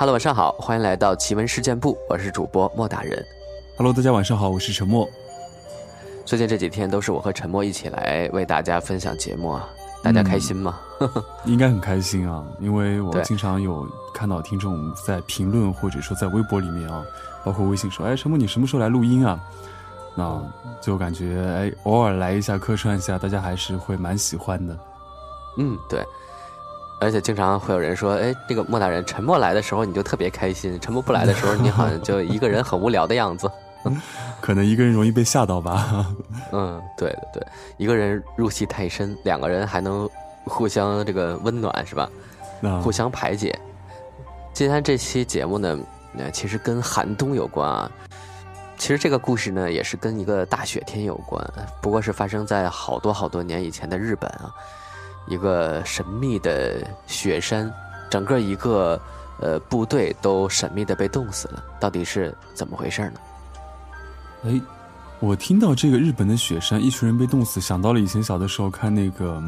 Hello，晚上好，欢迎来到奇闻事件部，我是主播莫大人。Hello，大家晚上好，我是陈默。最近这几天都是我和陈默一起来为大家分享节目啊，大家开心吗？应该很开心啊，因为我经常有看到听众在评论或者说在微博里面啊，包括微信说：“哎，陈默，你什么时候来录音啊？”那就感觉哎，偶尔来一下客串一下，大家还是会蛮喜欢的。嗯，对。而且经常会有人说：“哎，这个莫大人，沉默来的时候你就特别开心，沉默不来的时候你好像就一个人很无聊的样子。”可能一个人容易被吓到吧。嗯，对对对，一个人入戏太深，两个人还能互相这个温暖是吧？互相排解。今天这期节目呢，那其实跟寒冬有关啊。其实这个故事呢，也是跟一个大雪天有关，不过是发生在好多好多年以前的日本啊。一个神秘的雪山，整个一个呃部队都神秘的被冻死了，到底是怎么回事呢？哎，我听到这个日本的雪山，一群人被冻死，想到了以前小的时候看那个，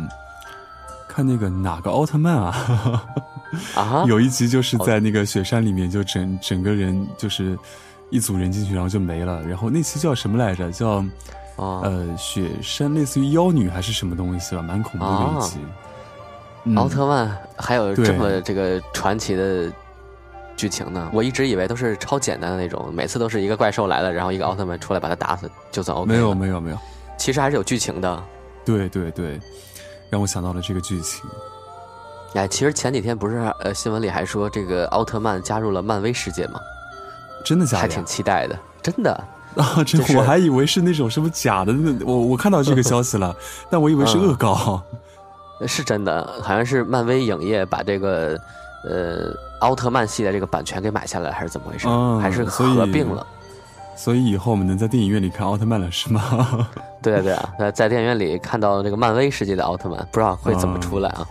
看那个哪个奥特曼啊？啊，有一集就是在那个雪山里面，就整整个人就是一组人进去，然后就没了。然后那期叫什么来着？叫呃雪山，类似于妖女还是什么东西吧？蛮恐怖的一集。奥特曼还有这么这个传奇的。剧情呢？我一直以为都是超简单的那种，每次都是一个怪兽来了，然后一个奥特曼出来把他打死，就算 OK。没有没有没有，其实还是有剧情的。对对对，让我想到了这个剧情。哎，其实前几天不是呃新闻里还说这个奥特曼加入了漫威世界吗？真的假的？还挺期待的，真的 啊！这我还以为是那种什么假的，那我我看到这个消息了，但我以为是恶搞。是真的，好像是漫威影业把这个呃。奥特曼系的这个版权给买下来还是怎么回事？还是合并了？所以以后我们能在电影院里看奥特曼了，是吗？对 啊对啊，在在电影院里看到这个漫威世界的奥特曼，不知道会怎么出来啊？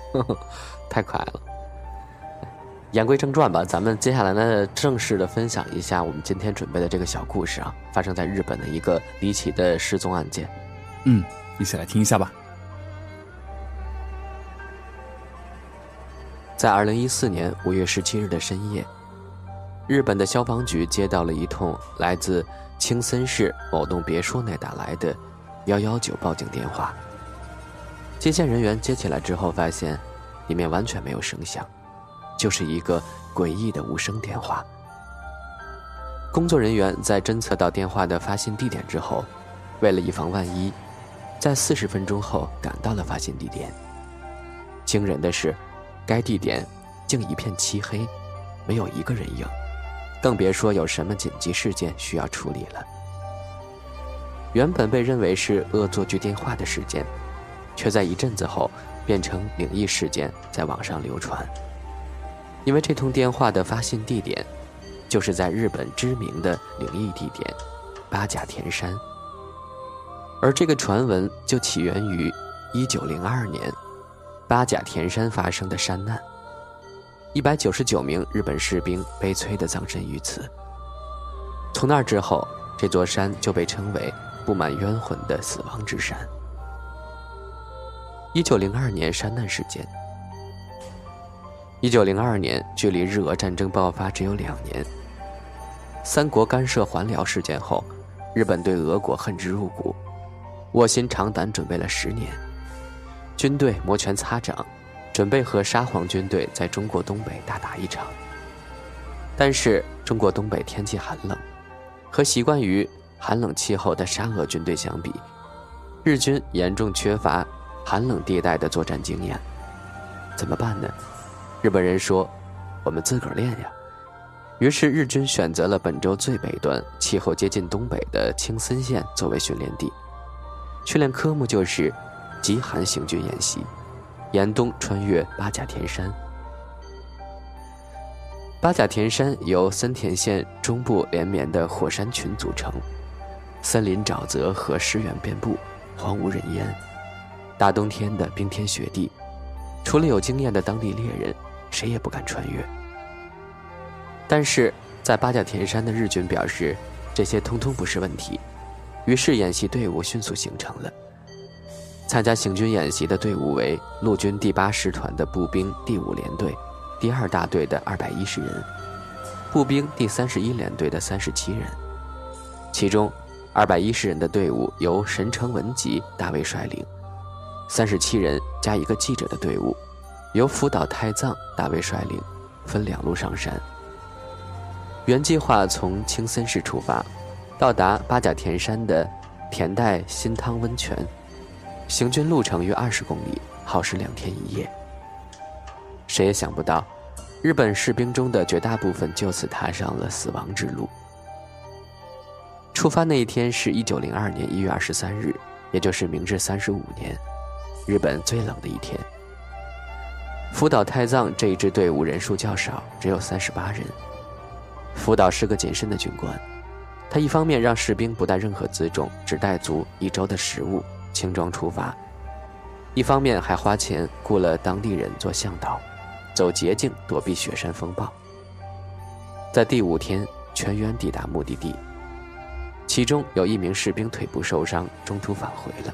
太可爱了！言归正传吧，咱们接下来呢，正式的分享一下我们今天准备的这个小故事啊，发生在日本的一个离奇的失踪案件。嗯，一起来听一下吧。在二零一四年五月十七日的深夜，日本的消防局接到了一通来自青森市某栋别墅内打来的幺幺九报警电话。接线人员接起来之后，发现里面完全没有声响，就是一个诡异的无声电话。工作人员在侦测到电话的发信地点之后，为了以防万一，在四十分钟后赶到了发信地点。惊人的是。该地点竟一片漆黑，没有一个人影，更别说有什么紧急事件需要处理了。原本被认为是恶作剧电话的事件，却在一阵子后变成灵异事件，在网上流传。因为这通电话的发信地点，就是在日本知名的灵异地点八甲田山，而这个传闻就起源于一九零二年。八甲田山发生的山难，一百九十九名日本士兵悲催的葬身于此。从那之后，这座山就被称为布满冤魂的死亡之山。一九零二年山难事件。一九零二年距离日俄战争爆发只有两年。三国干涉还辽事件后，日本对俄国恨之入骨，卧薪尝胆准备了十年。军队摩拳擦掌，准备和沙皇军队在中国东北大打一场。但是中国东北天气寒冷，和习惯于寒冷气候的沙俄军队相比，日军严重缺乏寒冷地带的作战经验。怎么办呢？日本人说：“我们自个儿练呀。”于是日军选择了本州最北端、气候接近东北的青森县作为训练地，训练科目就是。极寒行军演习，严冬穿越八甲田山。八甲田山由森田县中部连绵的火山群组成，森林沼泽和湿原遍布，荒无人烟。大冬天的冰天雪地，除了有经验的当地猎人，谁也不敢穿越。但是在八角田山的日军表示，这些通通不是问题，于是演习队伍迅速形成了。参加行军演习的队伍为陆军第八师团的步兵第五联队，第二大队的二百一十人，步兵第三十一联队的三十七人，其中二百一十人的队伍由神城文吉大尉率领，三十七人加一个记者的队伍，由福岛太藏大尉率领，分两路上山。原计划从青森市出发，到达八甲田山的田代新汤温泉，行军路程约二十公里，耗时两天一夜。谁也想不到。日本士兵中的绝大部分就此踏上了死亡之路。出发那一天是一九零二年一月二十三日，也就是明治三十五年，日本最冷的一天。福岛太藏这一支队伍人数较少，只有三十八人。福岛是个谨慎的军官，他一方面让士兵不带任何辎重，只带足一周的食物，轻装出发；一方面还花钱雇了当地人做向导。走捷径躲避雪山风暴，在第五天全员抵达目的地。其中有一名士兵腿部受伤，中途返回了。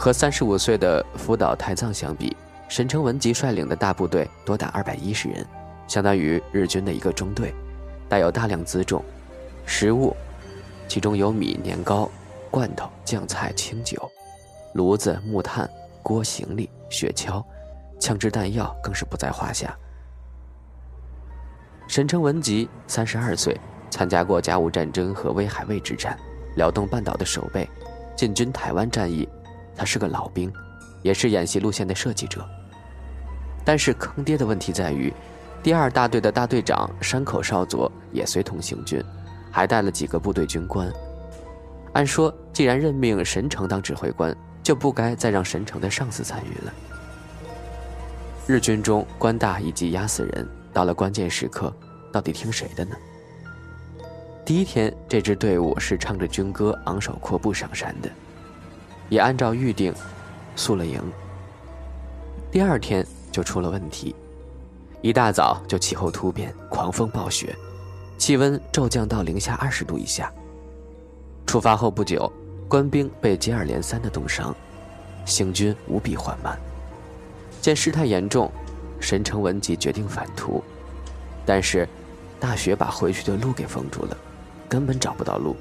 和三十五岁的福岛太藏相比，神城文吉率领的大部队多达二百一十人，相当于日军的一个中队，带有大量辎重、食物，其中有米、年糕、罐头、酱菜、清酒、炉子、木炭、锅、行李、雪橇。枪支弹药更是不在话下。神城文吉三十二岁，参加过甲午战争和威海卫之战，辽东半岛的守备，进军台湾战役。他是个老兵，也是演习路线的设计者。但是坑爹的问题在于，第二大队的大队长山口少佐也随同行军，还带了几个部队军官。按说，既然任命神城当指挥官，就不该再让神城的上司参与了。日军中官大以及压死人，到了关键时刻，到底听谁的呢？第一天，这支队伍是唱着军歌昂首阔步上山的，也按照预定宿了营。第二天就出了问题，一大早就气候突变，狂风暴雪，气温骤降到零下二十度以下。出发后不久，官兵被接二连三的冻伤，行军无比缓慢。见事态严重，神城文吉决定返途，但是大雪把回去的路给封住了，根本找不到路。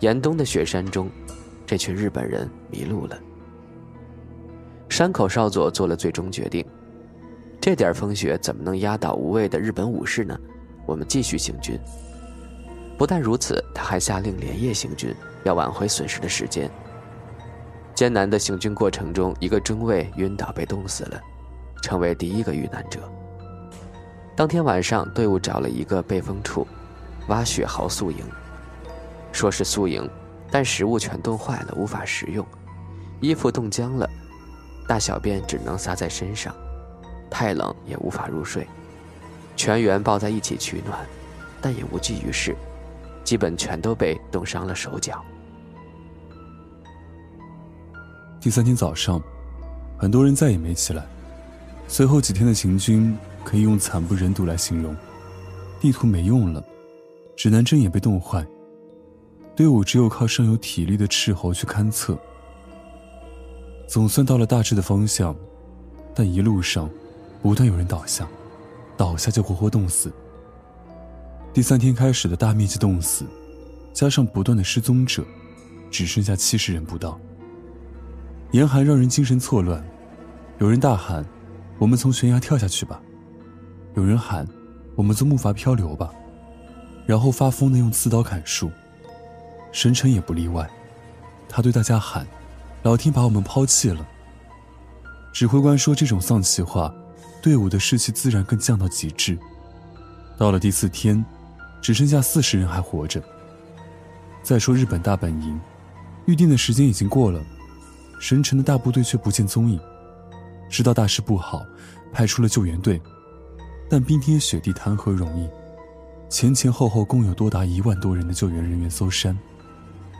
严冬的雪山中，这群日本人迷路了。山口少佐做了最终决定：这点风雪怎么能压倒无畏的日本武士呢？我们继续行军。不但如此，他还下令连夜行军，要挽回损失的时间。艰难的行军过程中，一个中尉晕倒被冻死了，成为第一个遇难者。当天晚上，队伍找了一个背风处，挖雪壕宿营。说是宿营，但食物全冻坏了，无法食用；衣服冻僵了，大小便只能撒在身上，太冷也无法入睡。全员抱在一起取暖，但也无济于事，基本全都被冻伤了手脚。第三天早上，很多人再也没起来。随后几天的行军可以用惨不忍睹来形容。地图没用了，指南针也被冻坏，队伍只有靠尚有体力的斥候去勘测。总算到了大致的方向，但一路上不断有人倒下，倒下就活活冻死。第三天开始的大面积冻死，加上不断的失踪者，只剩下七十人不到。严寒让人精神错乱，有人大喊：“我们从悬崖跳下去吧！”有人喊：“我们坐木筏漂流吧！”然后发疯的用刺刀砍树。神城也不例外，他对大家喊：“老天把我们抛弃了。”指挥官说这种丧气话，队伍的士气自然更降到极致。到了第四天，只剩下四十人还活着。再说日本大本营，预定的时间已经过了。神城的大部队却不见踪影，知道大事不好，派出了救援队，但冰天雪地谈何容易？前前后后共有多达一万多人的救援人员搜山，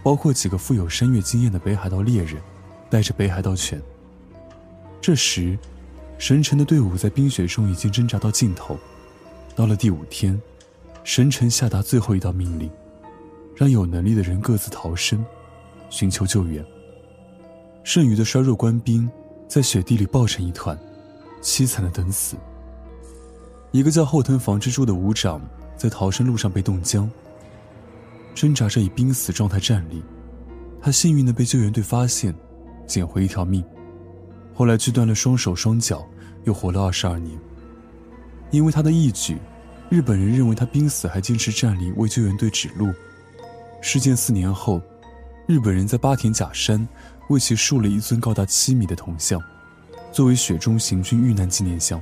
包括几个富有山岳经验的北海道猎人，带着北海道犬。这时，神城的队伍在冰雪中已经挣扎到尽头。到了第五天，神城下达最后一道命令，让有能力的人各自逃生，寻求救援。剩余的衰弱官兵在雪地里抱成一团，凄惨的等死。一个叫后藤房之助的武长在逃生路上被冻僵，挣扎着以濒死状态站立。他幸运的被救援队发现，捡回一条命。后来锯断了双手双脚，又活了二十二年。因为他的义举，日本人认为他濒死还坚持站立为救援队指路。事件四年后，日本人在八田甲山为其竖了一尊高达七米的铜像，作为雪中行军遇难纪念像。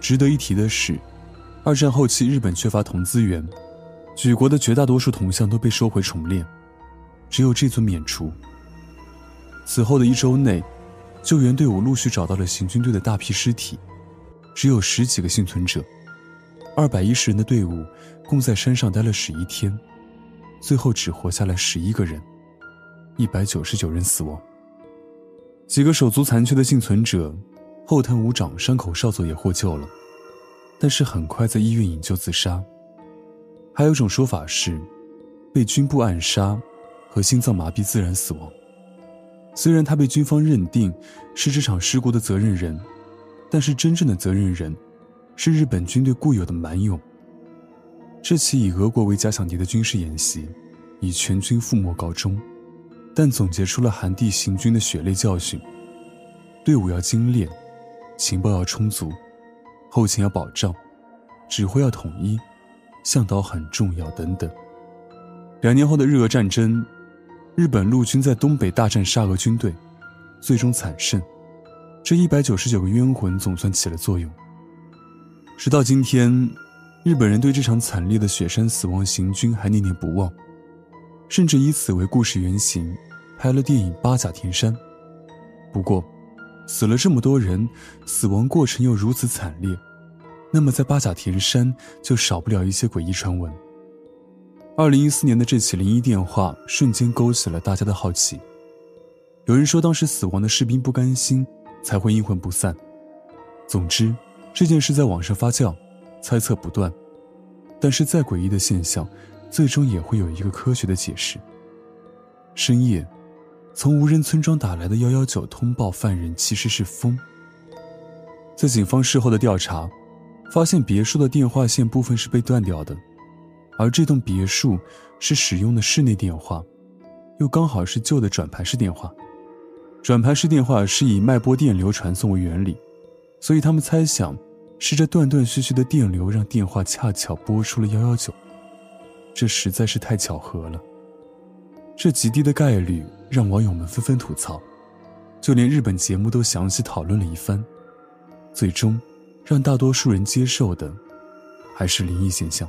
值得一提的是，二战后期日本缺乏铜资源，举国的绝大多数铜像都被收回重炼，只有这尊免除。此后的一周内，救援队伍陆续找到了行军队的大批尸体，只有十几个幸存者。二百一十人的队伍共在山上待了十一天，最后只活下来十一个人，一百九十九人死亡。几个手足残缺的幸存者。后藤武长山口少佐也获救了，但是很快在医院引救自杀。还有一种说法是，被军部暗杀和心脏麻痹自然死亡。虽然他被军方认定是这场事故的责任人，但是真正的责任人是日本军队固有的蛮勇。这起以俄国为假想敌的军事演习，以全军覆没告终，但总结出了韩地行军的血泪教训：队伍要精练。情报要充足，后勤要保障，指挥要统一，向导很重要等等。两年后的日俄战争，日本陆军在东北大战沙俄军队，最终惨胜。这一百九十九个冤魂总算起了作用。直到今天，日本人对这场惨烈的雪山死亡行军还念念不忘，甚至以此为故事原型，拍了电影《八甲田山》。不过，死了这么多人，死亡过程又如此惨烈，那么在八甲田山就少不了一些诡异传闻。二零一四年的这起灵异电话瞬间勾起了大家的好奇。有人说，当时死亡的士兵不甘心，才会阴魂不散。总之，这件事在网上发酵，猜测不断。但是再诡异的现象，最终也会有一个科学的解释。深夜。从无人村庄打来的幺幺九通报，犯人其实是风。在警方事后的调查，发现别墅的电话线部分是被断掉的，而这栋别墅是使用的室内电话，又刚好是旧的转盘式电话。转盘式电话是以脉波电流传送为原理，所以他们猜想是这断断续续的电流让电话恰巧拨出了幺幺九。这实在是太巧合了。这极低的概率让网友们纷纷吐槽，就连日本节目都详细讨论了一番，最终，让大多数人接受的，还是灵异现象。